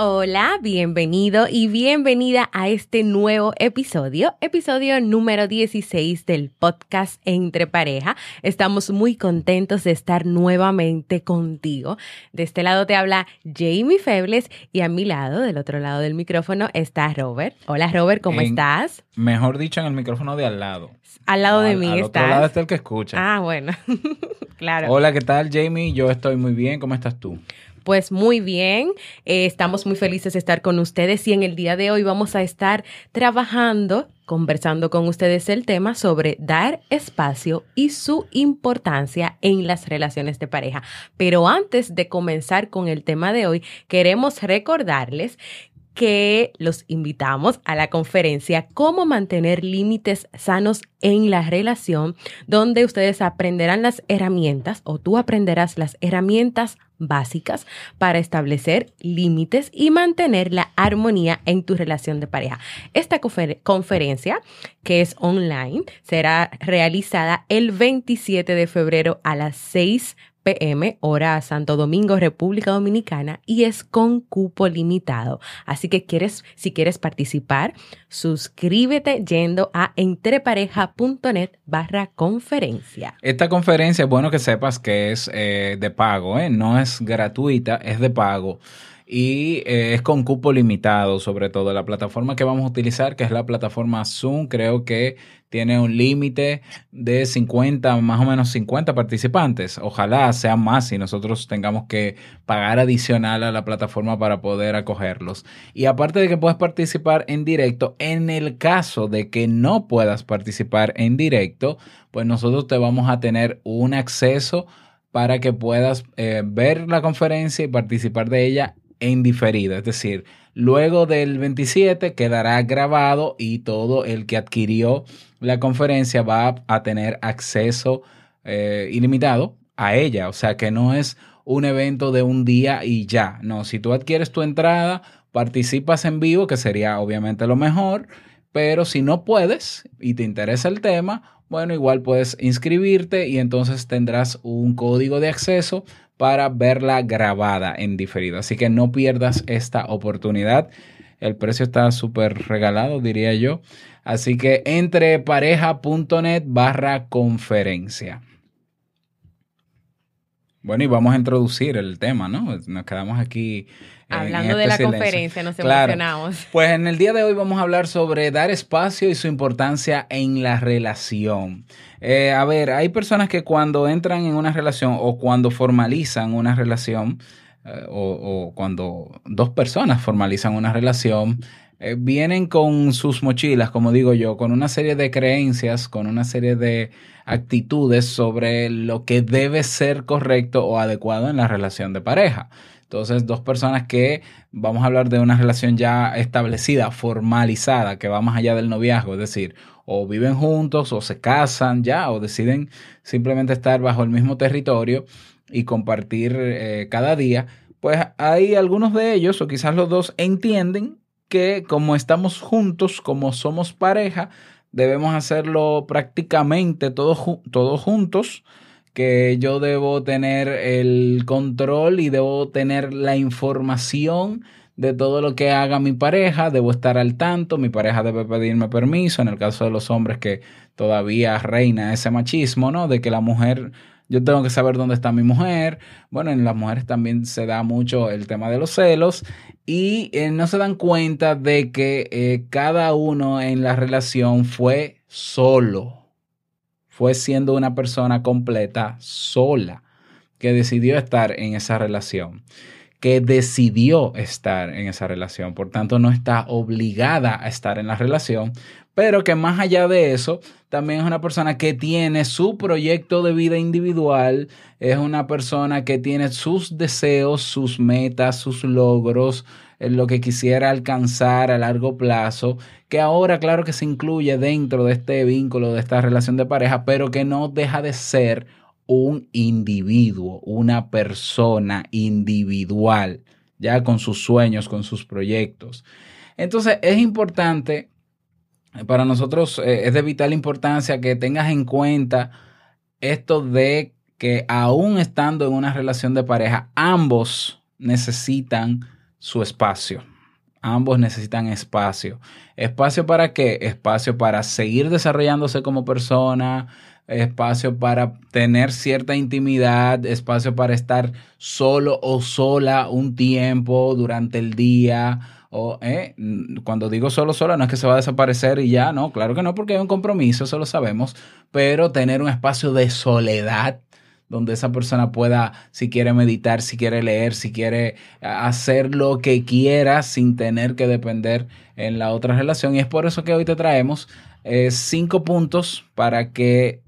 Hola, bienvenido y bienvenida a este nuevo episodio, episodio número 16 del podcast Entre Pareja. Estamos muy contentos de estar nuevamente contigo. De este lado te habla Jamie Febles y a mi lado, del otro lado del micrófono, está Robert. Hola Robert, ¿cómo estás? Mejor dicho, en el micrófono de al lado. Al lado de mí al estás. Otro lado está el que escucha. Ah, bueno. claro. Hola, ¿qué tal Jamie? Yo estoy muy bien. ¿Cómo estás tú? Pues muy bien, eh, estamos muy felices de estar con ustedes y en el día de hoy vamos a estar trabajando, conversando con ustedes el tema sobre dar espacio y su importancia en las relaciones de pareja. Pero antes de comenzar con el tema de hoy, queremos recordarles que los invitamos a la conferencia Cómo mantener límites sanos en la relación, donde ustedes aprenderán las herramientas o tú aprenderás las herramientas básicas para establecer límites y mantener la armonía en tu relación de pareja. Esta conferencia, que es online, será realizada el 27 de febrero a las 6 pm, hora Santo Domingo, República Dominicana, y es con cupo limitado. Así que quieres, si quieres participar, suscríbete yendo a entrepareja.net barra conferencia. Esta conferencia es bueno que sepas que es eh, de pago, ¿eh? no es gratuita, es de pago y eh, es con cupo limitado, sobre todo. La plataforma que vamos a utilizar, que es la plataforma Zoom, creo que tiene un límite de 50, más o menos 50 participantes. Ojalá sean más y nosotros tengamos que pagar adicional a la plataforma para poder acogerlos. Y aparte de que puedes participar en directo, en el caso de que no puedas participar en directo, pues nosotros te vamos a tener un acceso para que puedas eh, ver la conferencia y participar de ella en diferido, es decir, luego del 27 quedará grabado y todo el que adquirió la conferencia va a tener acceso eh, ilimitado a ella, o sea que no es un evento de un día y ya, no, si tú adquieres tu entrada, participas en vivo, que sería obviamente lo mejor, pero si no puedes y te interesa el tema, bueno, igual puedes inscribirte y entonces tendrás un código de acceso para verla grabada en diferido. Así que no pierdas esta oportunidad. El precio está súper regalado, diría yo. Así que entre pareja.net barra conferencia. Bueno, y vamos a introducir el tema, ¿no? Nos quedamos aquí. Hablando de este la conferencia, nos emocionamos. Pues en el día de hoy vamos a hablar sobre dar espacio y su importancia en la relación. Eh, a ver, hay personas que cuando entran en una relación o cuando formalizan una relación, eh, o, cuando dos personas formalizan una relación, eh, vienen con sus mochilas, como digo yo, con una serie de creencias, con una serie de actitudes sobre lo que debe ser correcto o adecuado en la relación de pareja. Entonces, dos personas que vamos a hablar de una relación ya establecida, formalizada, que va más allá del noviazgo, es decir, o viven juntos o se casan ya o deciden simplemente estar bajo el mismo territorio y compartir eh, cada día, pues hay algunos de ellos o quizás los dos entienden que como estamos juntos, como somos pareja, debemos hacerlo prácticamente todos, todos juntos, que yo debo tener el control y debo tener la información de todo lo que haga mi pareja, debo estar al tanto, mi pareja debe pedirme permiso, en el caso de los hombres que todavía reina ese machismo, ¿no? De que la mujer yo tengo que saber dónde está mi mujer. Bueno, en las mujeres también se da mucho el tema de los celos y eh, no se dan cuenta de que eh, cada uno en la relación fue solo, fue siendo una persona completa sola. que decidió estar en esa relación, que decidió estar en esa relación, por tanto no está obligada a estar en la relación, pero que más allá de eso, también es una persona que tiene su proyecto de vida individual, es una persona que tiene sus deseos, sus metas, sus logros, lo que quisiera alcanzar a largo plazo, que ahora claro que se incluye dentro de este vínculo, de esta relación de pareja, pero que no deja de ser un individuo, una persona individual, ya con sus sueños, con sus proyectos. Entonces es importante para nosotros eh, es de vital importancia que tengas en cuenta esto de que aún estando en una relación de pareja, ambos necesitan su espacio. Ambos necesitan espacio. ¿Espacio para qué? Espacio para seguir desarrollándose como persona, espacio para tener cierta intimidad, espacio para estar solo o sola un tiempo durante el día o eh, cuando digo solo, solo, no es que se va a desaparecer y ya, no, claro que no, porque hay un compromiso, eso lo sabemos, pero tener un espacio de soledad donde esa persona pueda, si quiere meditar, si quiere leer, si quiere hacer lo que quiera sin tener que depender en la otra relación. Y es por eso que hoy te traemos eh, cinco puntos para que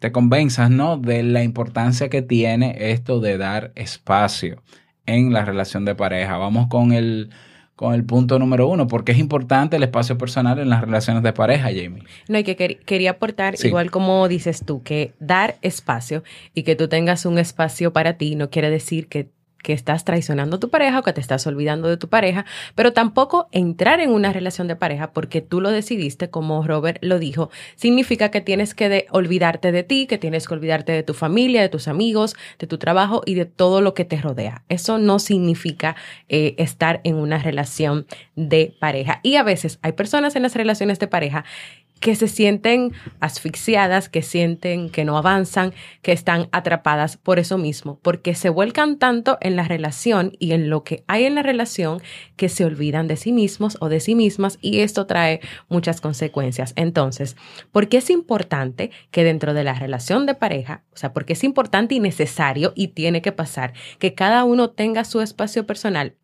te convenzas, ¿no? De la importancia que tiene esto de dar espacio en la relación de pareja. Vamos con el con el punto número uno, porque es importante el espacio personal en las relaciones de pareja, Jamie. No, y que quería aportar, igual como dices tú, que dar espacio y que tú tengas un espacio para ti no quiere decir que que estás traicionando a tu pareja o que te estás olvidando de tu pareja, pero tampoco entrar en una relación de pareja porque tú lo decidiste, como Robert lo dijo, significa que tienes que olvidarte de ti, que tienes que olvidarte de tu familia, de tus amigos, de tu trabajo y de todo lo que te rodea. Eso no significa eh, estar en una relación de pareja. Y a veces hay personas en las relaciones de pareja que se sienten asfixiadas, que sienten que no avanzan, que están atrapadas por eso mismo, porque se vuelcan tanto en la relación y en lo que hay en la relación que se olvidan de sí mismos o de sí mismas y esto trae muchas consecuencias. Entonces, ¿por qué es importante que dentro de la relación de pareja, o sea, porque es importante y necesario y tiene que pasar que cada uno tenga su espacio personal?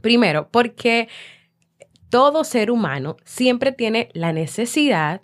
Primero, porque todo ser humano siempre tiene la necesidad,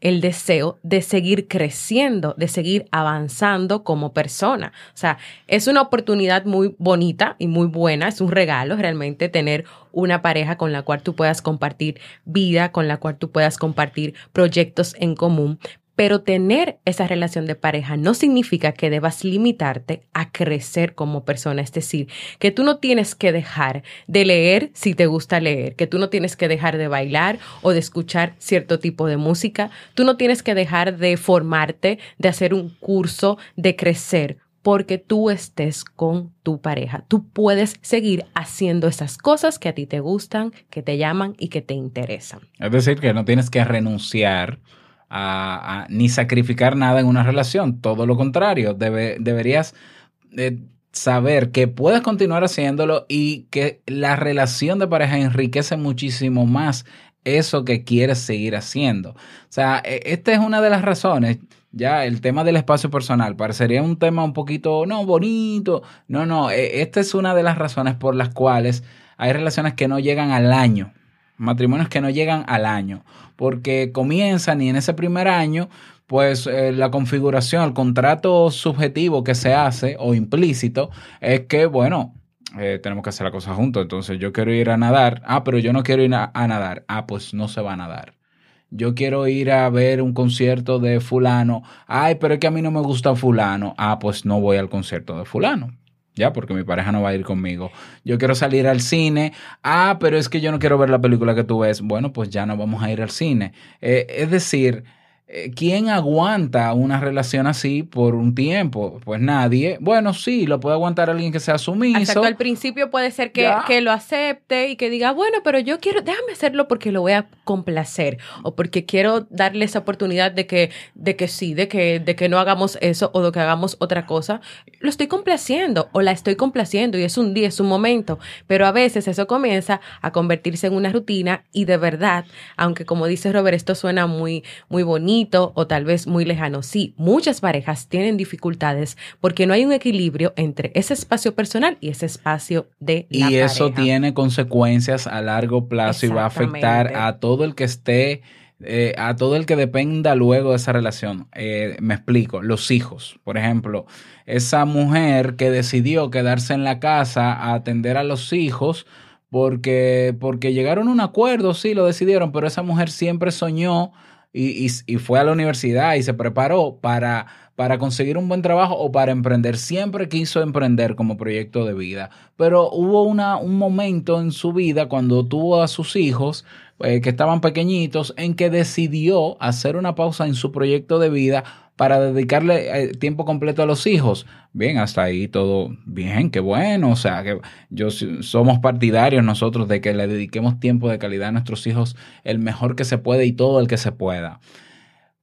el deseo de seguir creciendo, de seguir avanzando como persona. O sea, es una oportunidad muy bonita y muy buena, es un regalo realmente tener una pareja con la cual tú puedas compartir vida, con la cual tú puedas compartir proyectos en común, pero tener esa relación de pareja no significa que debas limitarte a crecer como persona. Es decir, que tú no tienes que dejar de leer si te gusta leer, que tú no tienes que dejar de bailar o de escuchar cierto tipo de música. Tú no tienes que dejar de formarte, de hacer un curso, de crecer porque tú estés con tu pareja. Tú puedes seguir haciendo esas cosas que a ti te gustan, que te llaman y que te interesan. Es decir, que no tienes que renunciar a, ni sacrificar nada en una relación. Todo lo contrario, deberías eh, saber que puedes continuar haciéndolo y que la relación de pareja enriquece muchísimo más eso que quieres seguir haciendo. O sea, e, esta es una de las razones. Ya el tema del espacio personal parecería un tema un poquito, no, bonito. No, no, e, esta es una de las razones por las cuales hay relaciones que no llegan al año matrimonios que no llegan al año, porque comienzan y en ese primer año, pues eh, la configuración, el contrato subjetivo que se hace o implícito es que, bueno, eh, tenemos que hacer la cosa juntos, entonces yo quiero ir a nadar, ah, pero yo no quiero ir a, a nadar, ah, pues no se va a nadar. Yo quiero ir a ver un concierto de fulano. Ay, pero es que a mí no me gusta fulano. Ah, pues no voy al concierto de fulano ya, porque mi pareja no va a ir conmigo. Yo quiero salir al cine. Ah, pero es que yo no quiero ver la película que tú ves. Bueno, pues ya no vamos a ir al cine. Eh, es decir, ¿Quién aguanta una relación así por un tiempo? Pues nadie. Bueno, sí, lo puede aguantar alguien que sea sumiso. Exacto, al principio puede ser que, que, lo acepte y que diga, bueno, pero yo quiero, déjame hacerlo porque lo voy a complacer o porque quiero darle esa oportunidad de que, de que sí, de que, de que no hagamos eso o de que hagamos otra cosa. Lo estoy complaciendo o la estoy complaciendo y es un día, es un momento, pero a veces eso comienza a convertirse en una rutina y de verdad, aunque como dice Robert, esto suena muy, muy bonito o tal vez muy lejano. Sí, muchas parejas tienen dificultades porque no hay un equilibrio entre ese espacio personal y ese espacio de la Y eso tiene consecuencias a largo plazo y va a afectar a todo el que esté, eh, a todo el que dependa luego de esa relación. Eh, me explico, los hijos, por ejemplo, esa mujer que decidió quedarse en la casa a atender a los hijos porque, porque llegaron a un acuerdo, sí, lo decidieron, pero esa mujer siempre soñó y, y- fue a la universidad y se preparó para, para conseguir un buen trabajo o para emprender. Siempre quiso emprender como proyecto de vida. Pero hubo una, un momento en su vida cuando tuvo a sus hijos eh, que estaban pequeñitos en que decidió hacer una pausa en su proyecto de vida para dedicarle eh, tiempo completo a los hijos. Bien, hasta ahí todo bien, qué bueno. O sea, que yo somos partidarios nosotros de que le dediquemos tiempo de calidad a nuestros hijos el mejor que se puede y todo el que se pueda.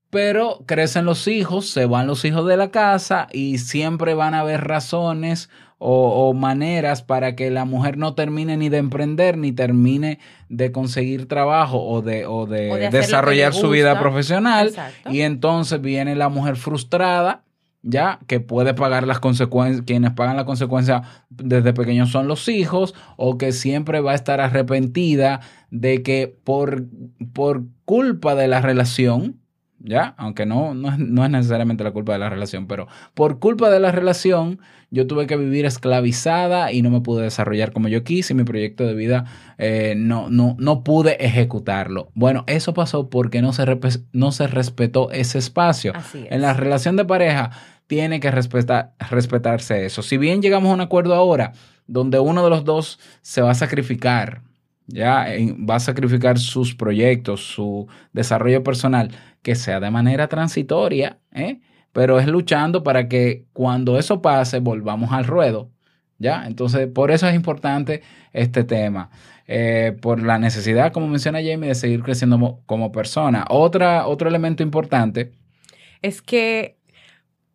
Pero crecen los hijos, se van los hijos de la casa y siempre van a haber razones o, o maneras para que la mujer no termine ni de emprender ni termine de conseguir trabajo o de, o de, O desarrollar su vida profesional. Exacto. Y entonces viene la mujer frustrada, ya, que puede pagar las consecuencias, quienes pagan la consecuencia desde pequeños son los hijos, o que siempre va a estar arrepentida de que por, por culpa de la relación, ya, aunque no, no, es, no es necesariamente la culpa de la relación, pero por culpa de la relación, yo tuve que vivir esclavizada y no me pude desarrollar como yo quise y mi proyecto de vida eh, no, no, no pude ejecutarlo. Bueno, eso pasó porque no se, no se respetó ese espacio. Así es. En la relación de pareja tiene que respetar, respetarse eso. Si bien llegamos a un acuerdo ahora donde uno de los dos se va a sacrificar, ya va a sacrificar sus proyectos, su desarrollo personal, que sea de manera transitoria, ¿eh? pero es luchando para que cuando eso pase volvamos al ruedo. ¿Ya? Entonces, por eso es importante este tema. Eh, por la necesidad, como menciona Jamie, de seguir creciendo mo- como persona. Otra, otro elemento importante es que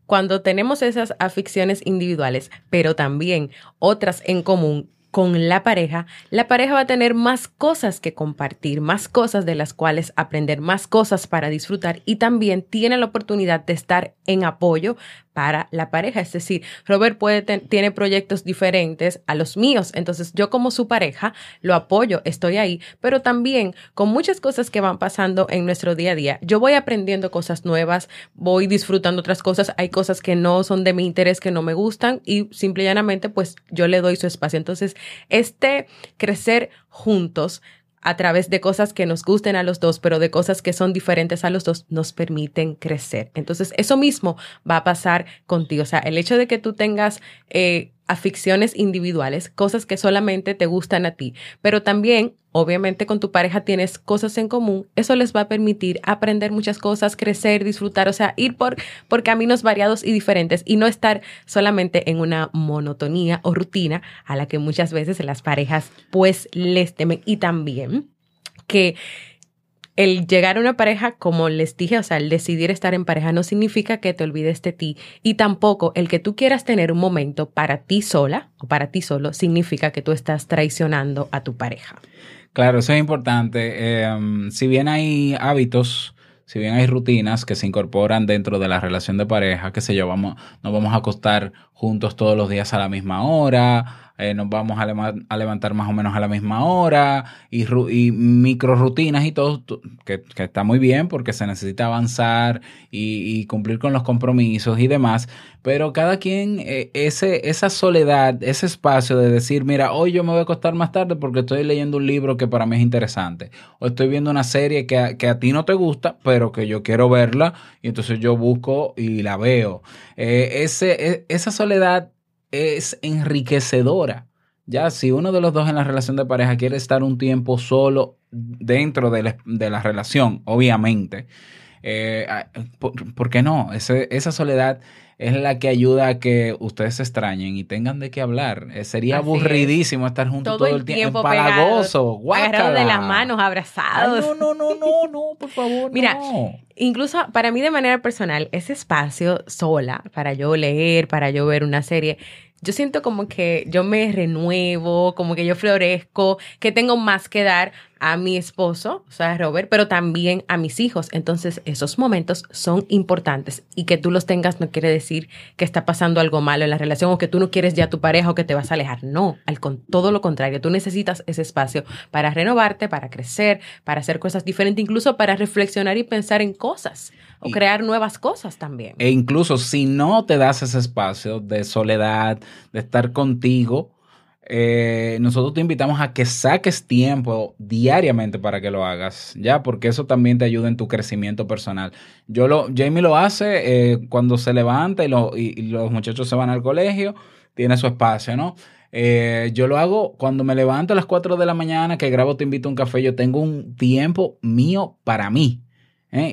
cuando tenemos esas aficiones individuales, pero también otras en común con la pareja, la pareja va a tener más cosas que compartir, más cosas de las cuales aprender, más cosas para disfrutar y también tiene la oportunidad de estar en apoyo para la pareja. Es decir, Robert puede tiene proyectos diferentes a los míos, entonces yo como su pareja lo apoyo, estoy ahí, pero también con muchas cosas que van pasando en nuestro día a día, yo voy aprendiendo cosas nuevas, voy disfrutando otras cosas, hay cosas que no son de mi interés, que no me gustan y simple y llanamente pues yo le doy su espacio. Entonces, este crecer juntos a través de cosas que nos gusten a los dos, pero de cosas que son diferentes a los dos, nos permiten crecer. Entonces, eso mismo va a pasar contigo. O sea, el hecho de que tú tengas eh, aficiones individuales, cosas que solamente te gustan a ti, pero también, obviamente, con tu pareja tienes cosas en común, eso les va a permitir aprender muchas cosas, crecer, disfrutar, o sea, ir por, por caminos variados y diferentes y no estar solamente en una monotonía o rutina a la que muchas veces las parejas pues les temen. Y también que el llegar a una pareja, como les dije, o sea, el decidir estar en pareja no significa que te olvides de ti y tampoco el que tú quieras tener un momento para ti sola o para ti solo significa que tú estás traicionando a tu pareja. Claro, eso es importante. Eh, si bien hay hábitos, si bien hay rutinas que se incorporan dentro de la relación de pareja, que sé yo, vamos, nos vamos a acostar juntos todos los días a la misma hora, eh, nos vamos a, levantar más o menos a la misma hora y, y micro rutinas y todo, que, está muy bien porque se necesita avanzar y, y cumplir con los compromisos y demás, pero cada quien, eh, ese, esa soledad, ese espacio de decir, mira, hoy yo me voy a acostar más tarde porque estoy leyendo un libro que para mí es interesante, o estoy viendo una serie que a, que a ti no te gusta, pero que yo quiero verla, y entonces yo busco y la veo. Eh, ese, e- esa soledad es enriquecedora. Ya, si uno de los dos en la relación de pareja quiere estar un tiempo solo dentro de la, de la relación, obviamente, eh, ah, ¿por, por qué no? Ese- esa soledad es la que ayuda a que ustedes se extrañen y tengan de qué hablar. Eh, sería Así aburridísimo estar juntos Todo todo, el tiempo. Empalagoso, Agarrados de guácala. las manos, Ay, abrazados. no, no, no, no, no, por favor. Mira, no. Incluso para mí de manera personal, ese espacio sola para yo leer, para yo ver una serie, yo siento como que yo me renuevo, como que yo florezco, que tengo más que dar. A mi esposo, o sea, Robert, pero también a mis hijos. Entonces, esos momentos son importantes y que tú los tengas no quiere decir que está pasando algo malo en la relación o que tú no quieres ya a tu pareja o que te vas a alejar. No, al con todo lo contrario, tú necesitas ese espacio para renovarte, para crecer, para hacer cosas diferentes, incluso para reflexionar y pensar en cosas o crear nuevas cosas también. E incluso si no te das ese espacio de soledad, de estar contigo, eh, nosotros te invitamos a que saques tiempo diariamente para que lo hagas, ya, porque eso también te ayuda en tu crecimiento personal. Yo lo, Jamie lo hace eh, cuando se levanta y, los muchachos se van al colegio, tiene su espacio, ¿no? Eh, yo lo hago cuando me levanto a las 4 de la mañana, que grabo Te invito a un café, yo tengo un tiempo mío para mí.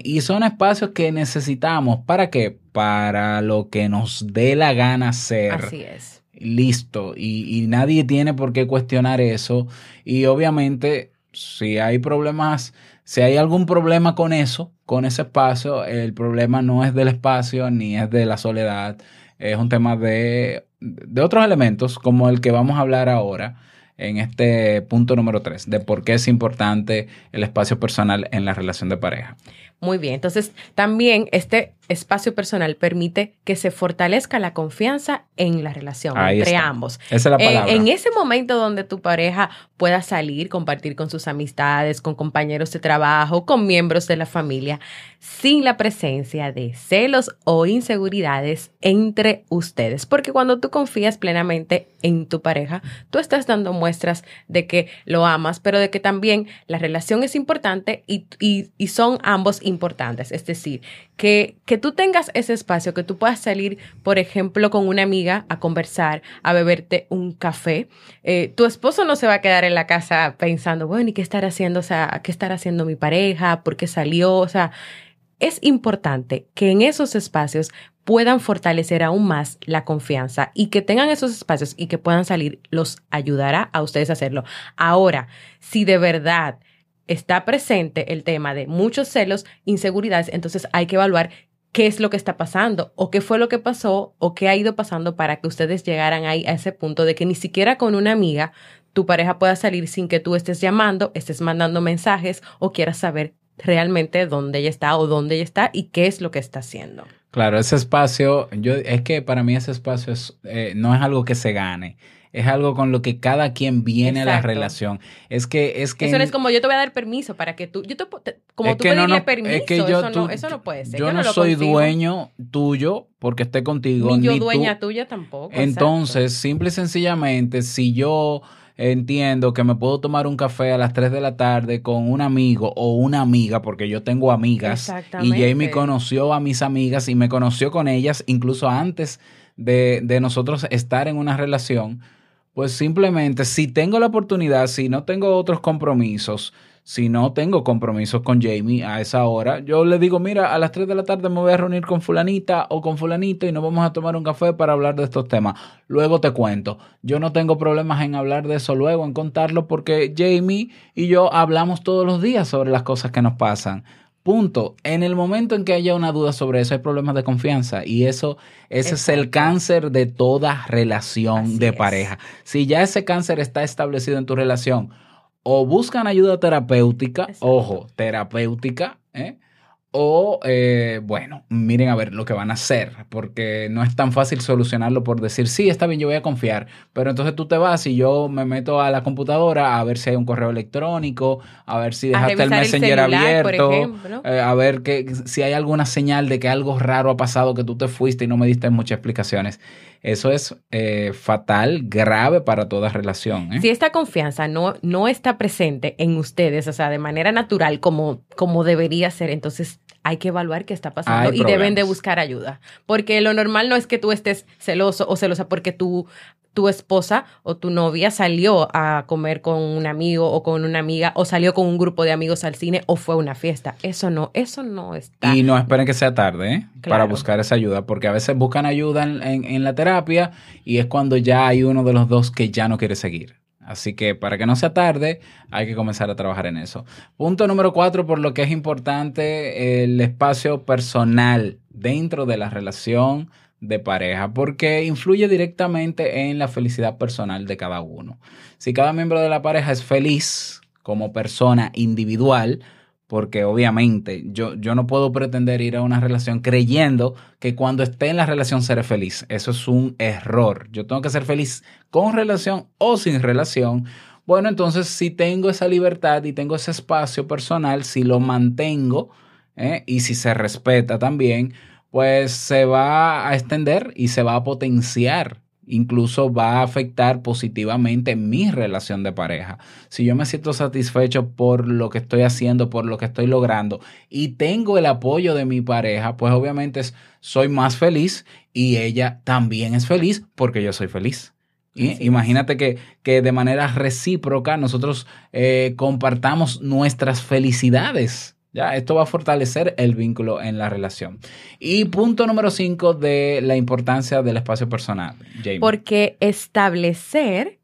Y son espacios que necesitamos. ¿Para qué? Para lo que nos dé la gana hacer. Así es listo y, nadie tiene por qué cuestionar eso y obviamente si hay problemas, si hay algún problema con eso, con ese espacio, el problema no es del espacio ni es de la soledad, es un tema de, de otros elementos como el que vamos a hablar ahora en este punto número 3, de por qué es importante el espacio personal en la relación de pareja. Muy bien, entonces también este espacio personal permite que se fortalezca la confianza en la relación entre ambos. Esa es la palabra. en ese momento donde tu pareja pueda salir, compartir con sus amistades, con compañeros de trabajo, con miembros de la familia, sin la presencia de celos o inseguridades entre ustedes. Porque cuando tú confías plenamente en tu pareja, tú estás dando muestras de que lo amas, pero de que también la relación es importante y, y son ambos importantes. Es decir, que, que tú tengas ese espacio, que tú puedas salir, por ejemplo, con una amiga a conversar, a beberte un café. Eh, tu esposo no se va a quedar en la casa pensando, bueno, ¿y qué estará haciendo? O sea, ¿qué estará haciendo mi pareja? ¿Por qué salió? O sea, es importante que en esos espacios puedan fortalecer aún más la confianza y que tengan esos espacios y que puedan salir, los ayudará a ustedes a hacerlo. Ahora, si de verdad está presente el tema de muchos celos, inseguridades, entonces hay que evaluar qué es lo que está pasando o qué fue lo que pasó o qué ha ido pasando para que ustedes llegaran ahí a ese punto de que ni siquiera con una amiga tu pareja pueda salir sin que tú estés llamando, estés mandando mensajes o quieras saber realmente dónde ella está o dónde ella está y qué es lo que está haciendo. Claro, ese espacio, yo es que para mí ese espacio es, eh, no es algo que se gane es algo con lo que cada quien viene a la relación. Es que es que eso no es como yo te voy a dar permiso para que tú, yo te, como tú pedirle permiso, eso, no, eso no puede ser. Yo, no, soy dueño tuyo porque esté contigo. Ni yo dueña tuya tampoco. Entonces, simple y sencillamente, si yo entiendo que me puedo tomar un café a las 3 de la tarde con un amigo o una amiga, porque yo tengo amigas y Jamie conoció a mis amigas y me conoció con ellas incluso antes de, de nosotros estar en una relación pues simplemente si tengo la oportunidad, si no tengo otros compromisos, si no tengo compromisos con Jamie a esa hora, yo le digo, mira, a las 3 de la tarde me voy a reunir con fulanita o con fulanito y nos vamos a tomar un café para hablar de estos temas. Luego te cuento. Yo no tengo problemas en hablar de eso luego, en contarlo, porque Jamie y yo hablamos todos los días sobre las cosas que nos pasan. Punto. En el momento en que haya una duda sobre eso, hay problemas de confianza. Y eso, ese es el cáncer de toda relación de pareja. Si ya ese cáncer está establecido en tu relación, o buscan ayuda terapéutica, ojo, terapéutica, ¿eh? O, eh, bueno, miren a ver lo que van a hacer, porque no es tan fácil solucionarlo por decir, sí, está bien, yo voy a confiar, pero entonces tú te vas y yo me meto a la computadora a ver si hay un correo electrónico, a ver si dejaste el Messenger abierto, eh, a ver que, si hay alguna señal de que algo raro ha pasado, que tú te fuiste y no me diste muchas explicaciones. Eso es eh, fatal, grave para toda relación. Si esta confianza no, no está presente en ustedes, o sea, de manera natural como, como debería ser, entonces hay que evaluar qué está pasando y deben de buscar ayuda. Porque lo normal no es que tú estés celoso o celosa porque tú tu esposa o tu novia salió a comer con un amigo o con una amiga o salió con un grupo de amigos al cine o fue a una fiesta. Eso no, eso no está. Y no esperen que sea tarde ¿eh? para buscar esa ayuda, porque a veces buscan ayuda en, en la terapia y es cuando ya hay uno de los dos que ya no quiere seguir. Así que para que no sea tarde, hay que comenzar a trabajar en eso. Punto número cuatro, por lo que es importante el espacio personal dentro de la relación de pareja, porque influye directamente en la felicidad personal de cada uno. Si cada miembro de la pareja es feliz como persona individual, porque obviamente yo, yo no puedo pretender ir a una relación creyendo que cuando esté en la relación seré feliz. Eso es un error. Yo tengo que ser feliz con relación o sin relación. Bueno, entonces si tengo esa libertad y tengo ese espacio personal, si lo mantengo ¿eh? y si se respeta también, pues se va a extender y se va a potenciar incluso va a afectar positivamente mi relación de pareja. Si yo me siento satisfecho por lo que estoy haciendo, por lo que estoy logrando y tengo el apoyo de mi pareja, pues obviamente soy más feliz y ella también es feliz porque yo soy feliz. Imagínate que, que, de manera recíproca nosotros eh, compartamos nuestras felicidades. Ya, esto va a fortalecer el vínculo en la relación. Y punto número cinco de la importancia del espacio personal. Porque establecer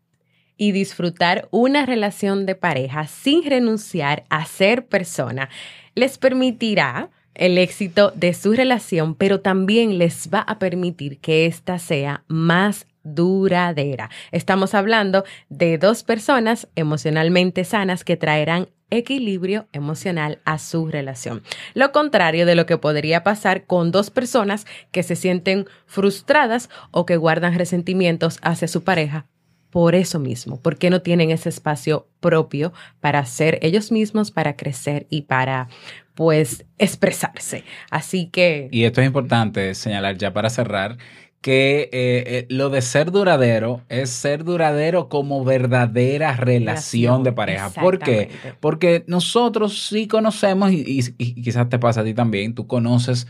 y disfrutar una relación de pareja sin renunciar a ser persona les permitirá el éxito de su relación, pero también les va a permitir que ésta sea más duradera. Estamos hablando de dos personas emocionalmente sanas que traerán equilibrio emocional a su relación. Lo contrario de lo que podría pasar con dos personas que se sienten frustradas o que guardan resentimientos hacia su pareja por eso mismo, porque no tienen ese espacio propio para ser ellos mismos, para crecer y para pues expresarse. Así que... Y esto es importante señalar ya para cerrar que eh, eh, lo de ser duradero es ser duradero como verdadera relación, de pareja. ¿Por qué? Porque nosotros sí conocemos, y, quizás te pasa a ti también, tú conoces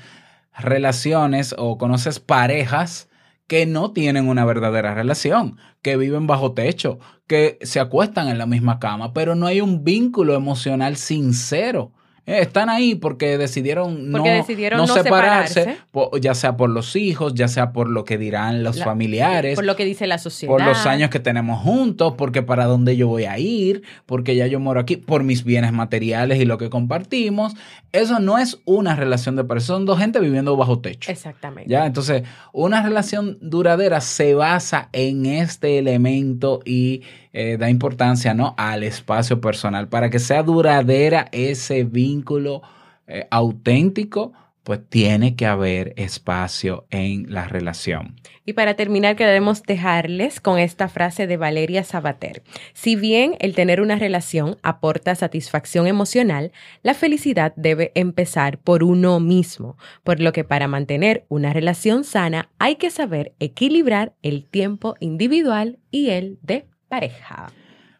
relaciones o conoces parejas que no tienen una verdadera relación, que viven bajo techo, que se acuestan en la misma cama, pero no hay un vínculo emocional sincero. Eh, están ahí porque decidieron, no, separarse, ya sea por los hijos, ya sea por lo que dirán los familiares. Por lo que dice la sociedad. Por los años que tenemos juntos, porque para dónde yo voy a ir, porque ya yo moro aquí, por mis bienes materiales y lo que compartimos. Eso no es una relación de pareja, son dos gente viviendo bajo techo. Exactamente. ¿Ya? Entonces, una relación duradera se basa en este elemento y eh, da importancia ¿no? al espacio personal. Para que sea duradera ese vínculo eh, auténtico, pues tiene que haber espacio en la relación. Y para terminar, queremos dejarles con esta frase de Valeria Sabater. Si bien el tener una relación aporta satisfacción emocional, la felicidad debe empezar por uno mismo, por lo que para mantener una relación sana hay que saber equilibrar el tiempo individual y el de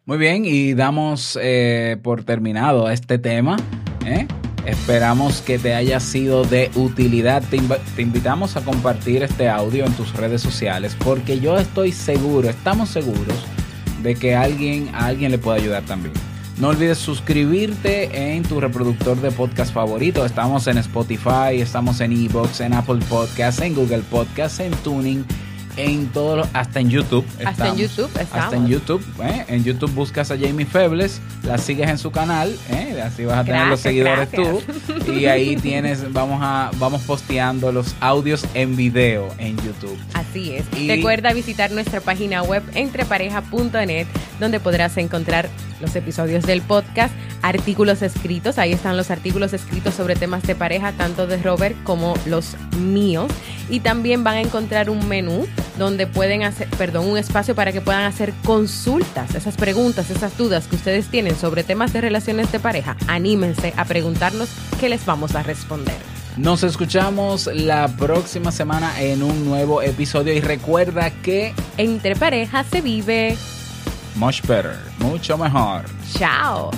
Muy bien, y damos eh, por terminado este tema. ¿eh? Esperamos que te haya sido de utilidad. Te, invitamos a compartir este audio en tus redes sociales porque yo estoy seguro, estamos seguros de que alguien, alguien le puede ayudar también. No olvides suscribirte en tu reproductor de podcast favorito. Estamos en Spotify, estamos en Evox, en Apple Podcasts, en Google Podcasts, en Tuning en todos hasta en YouTube. Hasta en YouTube estamos. Hasta en YouTube. ¿eh? En YouTube buscas a Jamie Febles, la sigues en su canal, ¿eh? así vas a tener los seguidores tú. Y ahí tienes, vamos a, vamos posteando los audios en video en YouTube. Así es. Recuerda visitar nuestra página web entrepareja.net, donde podrás encontrar los episodios del podcast, artículos escritos, ahí están los artículos escritos sobre temas de pareja, tanto de Robert como los míos. Y también van a encontrar un menú donde pueden hacer, perdón, un espacio para que puedan hacer consultas, esas preguntas, esas dudas que ustedes tienen sobre temas de relaciones de pareja. Anímense a preguntarnos qué les vamos a responder. Nos escuchamos la próxima semana en un nuevo episodio y recuerda que entre parejas se vive much better, mucho mejor. Chao.